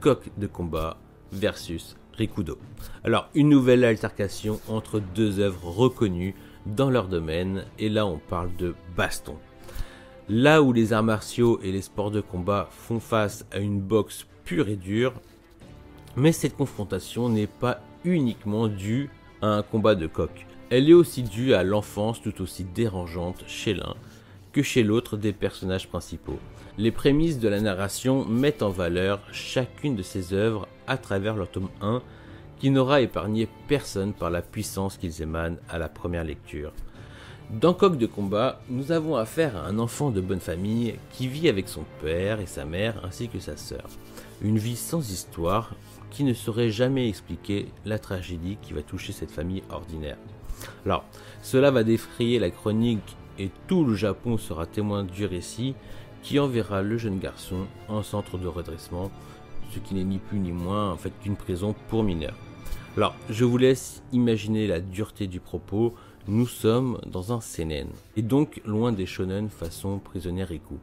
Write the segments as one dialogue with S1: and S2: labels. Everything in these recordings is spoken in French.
S1: Coq de combat versus Rikudo. Alors, une nouvelle altercation entre deux œuvres reconnues dans leur domaine, et là on parle de baston. Là où les arts martiaux et les sports de combat font face à une boxe pure et dure, mais cette confrontation n'est pas uniquement due à un combat de coq. Elle est aussi due à l'enfance tout aussi dérangeante chez l'un que chez l'autre des personnages principaux. Les prémices de la narration mettent en valeur chacune de ces œuvres à travers leur tome 1 qui n'aura épargné personne par la puissance qu'ils émanent à la première lecture. Dans Coq de combat, nous avons affaire à un enfant de bonne famille qui vit avec son père et sa mère ainsi que sa sœur. Une vie sans histoire qui ne saurait jamais expliquer la tragédie qui va toucher cette famille ordinaire. Alors, cela va défrayer la chronique et tout le Japon sera témoin du récit qui enverra le jeune garçon en centre de redressement, ce qui n'est ni plus ni moins en fait qu'une prison pour mineurs. Alors, je vous laisse imaginer la dureté du propos. Nous sommes dans un seinen, et donc loin des shonen façon prisonnier Riku.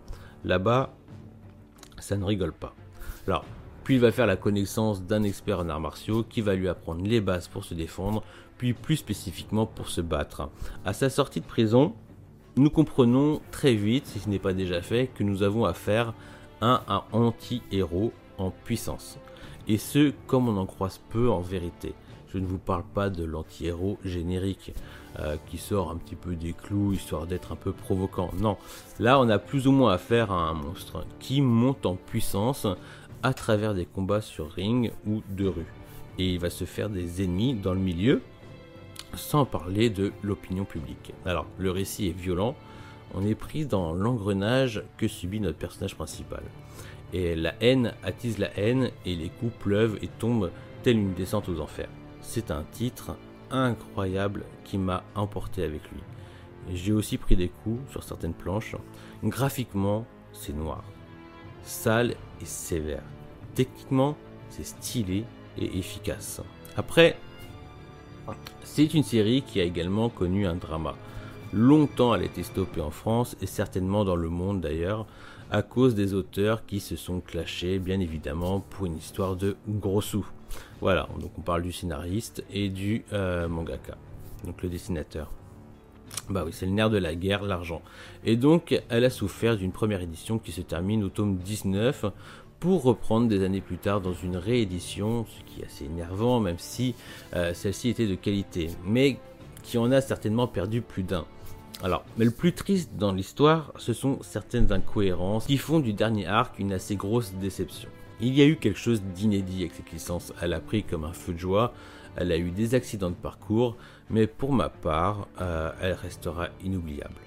S1: Là-bas, ça ne rigole pas. Alors, puis il va faire la connaissance d'un expert en arts martiaux qui va lui apprendre les bases pour se défendre, puis plus spécifiquement pour se battre. À sa sortie de prison, nous comprenons très vite, si ce n'est pas déjà fait, que nous avons affaire à un anti-héros en puissance. Et ce, comme on en croise peu en vérité. Je ne vous parle pas de l'anti-héros générique euh, qui sort un petit peu des clous histoire d'être un peu provoquant. Non, là on a plus ou moins affaire à un monstre qui monte en puissance à travers des combats sur ring ou de rue. Et il va se faire des ennemis dans le milieu, sans parler de l'opinion publique. Alors, le récit est violent, on est pris dans l'engrenage que subit notre personnage principal. Et la haine attise la haine et les coups pleuvent et tombent telle une descente aux enfers c'est un titre incroyable qui m'a emporté avec lui. J'ai aussi pris des coups sur certaines planches. Graphiquement, c'est noir, sale et sévère. Techniquement, c'est stylé et efficace. Après, c'est une série qui a également connu un drama. Longtemps, elle a été stoppée en France et certainement dans le monde d'ailleurs, à cause des auteurs qui se sont clashés, bien évidemment, pour une histoire de gros sous. Voilà, donc on parle du scénariste et du euh, mangaka, donc le dessinateur. Bah oui, c'est le nerf de la guerre, l'argent. Et donc, elle a souffert d'une première édition qui se termine au tome 19 pour reprendre des années plus tard dans une réédition, ce qui est assez énervant, même si euh, celle-ci était de qualité, mais qui en a certainement perdu plus d'un. Alors, mais le plus triste dans l'histoire, ce sont certaines incohérences qui font du dernier arc une assez grosse déception. Il y a eu quelque chose d'inédit avec cette licence, elle a pris comme un feu de joie, elle a eu des accidents de parcours, mais pour ma part, euh, elle restera inoubliable.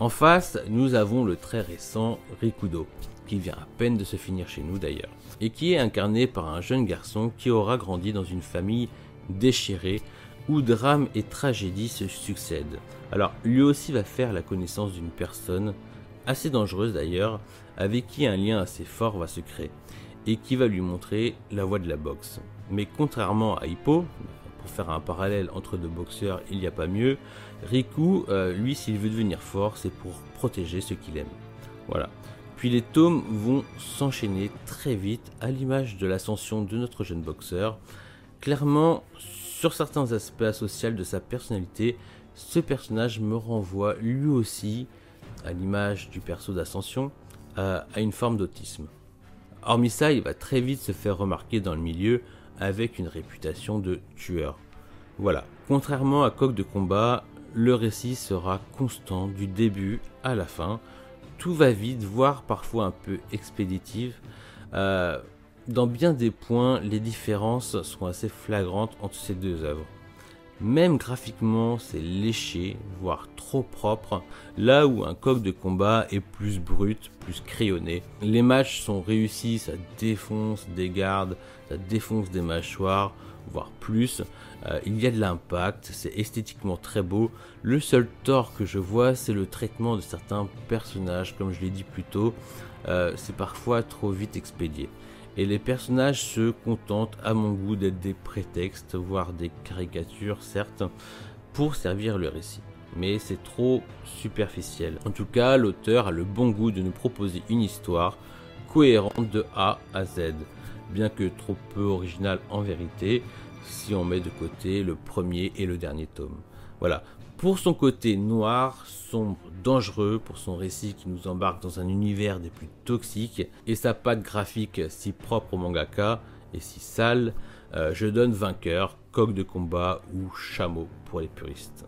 S1: En face, nous avons le très récent Rikudo, qui vient à peine de se finir chez nous d'ailleurs, et qui est incarné par un jeune garçon qui aura grandi dans une famille déchirée où drame et tragédie se succèdent. Alors lui aussi va faire la connaissance d'une personne, assez dangereuse d'ailleurs, avec qui un lien assez fort va se créer et qui va lui montrer la voie de la boxe. Mais contrairement à Hippo, pour faire un parallèle entre deux boxeurs, il n'y a pas mieux, Riku, euh, lui, s'il veut devenir fort, c'est pour protéger ce qu'il aime. Voilà. Puis les tomes vont s'enchaîner très vite à l'image de l'ascension de notre jeune boxeur. Clairement, sur certains aspects sociaux de sa personnalité, ce personnage me renvoie lui aussi, à l'image du perso d'ascension, à une forme d'autisme. Hormis ça, il va très vite se faire remarquer dans le milieu avec une réputation de tueur. Voilà, contrairement à Coq de combat, le récit sera constant du début à la fin. Tout va vite, voire parfois un peu expéditif. Euh, dans bien des points, les différences sont assez flagrantes entre ces deux œuvres. Même graphiquement, c'est léché, voire trop propre, là où un coq de combat est plus brut, plus crayonné. Les matchs sont réussis, ça défonce des gardes, ça défonce des mâchoires, voire plus. Euh, il y a de l'impact, c'est esthétiquement très beau. Le seul tort que je vois, c'est le traitement de certains personnages, comme je l'ai dit plus tôt. Euh, c'est parfois trop vite expédié et les personnages se contentent à mon goût d'être des prétextes, voire des caricatures certes, pour servir le récit. Mais c'est trop superficiel. En tout cas, l'auteur a le bon goût de nous proposer une histoire cohérente de A à Z. bien que trop peu original en vérité, si on met de côté le premier et le dernier tome. Voilà. Pour son côté noir, sombre, dangereux, pour son récit qui nous embarque dans un univers des plus toxiques, et sa patte graphique si propre au mangaka et si sale, euh, je donne vainqueur, coq de combat ou chameau pour les puristes.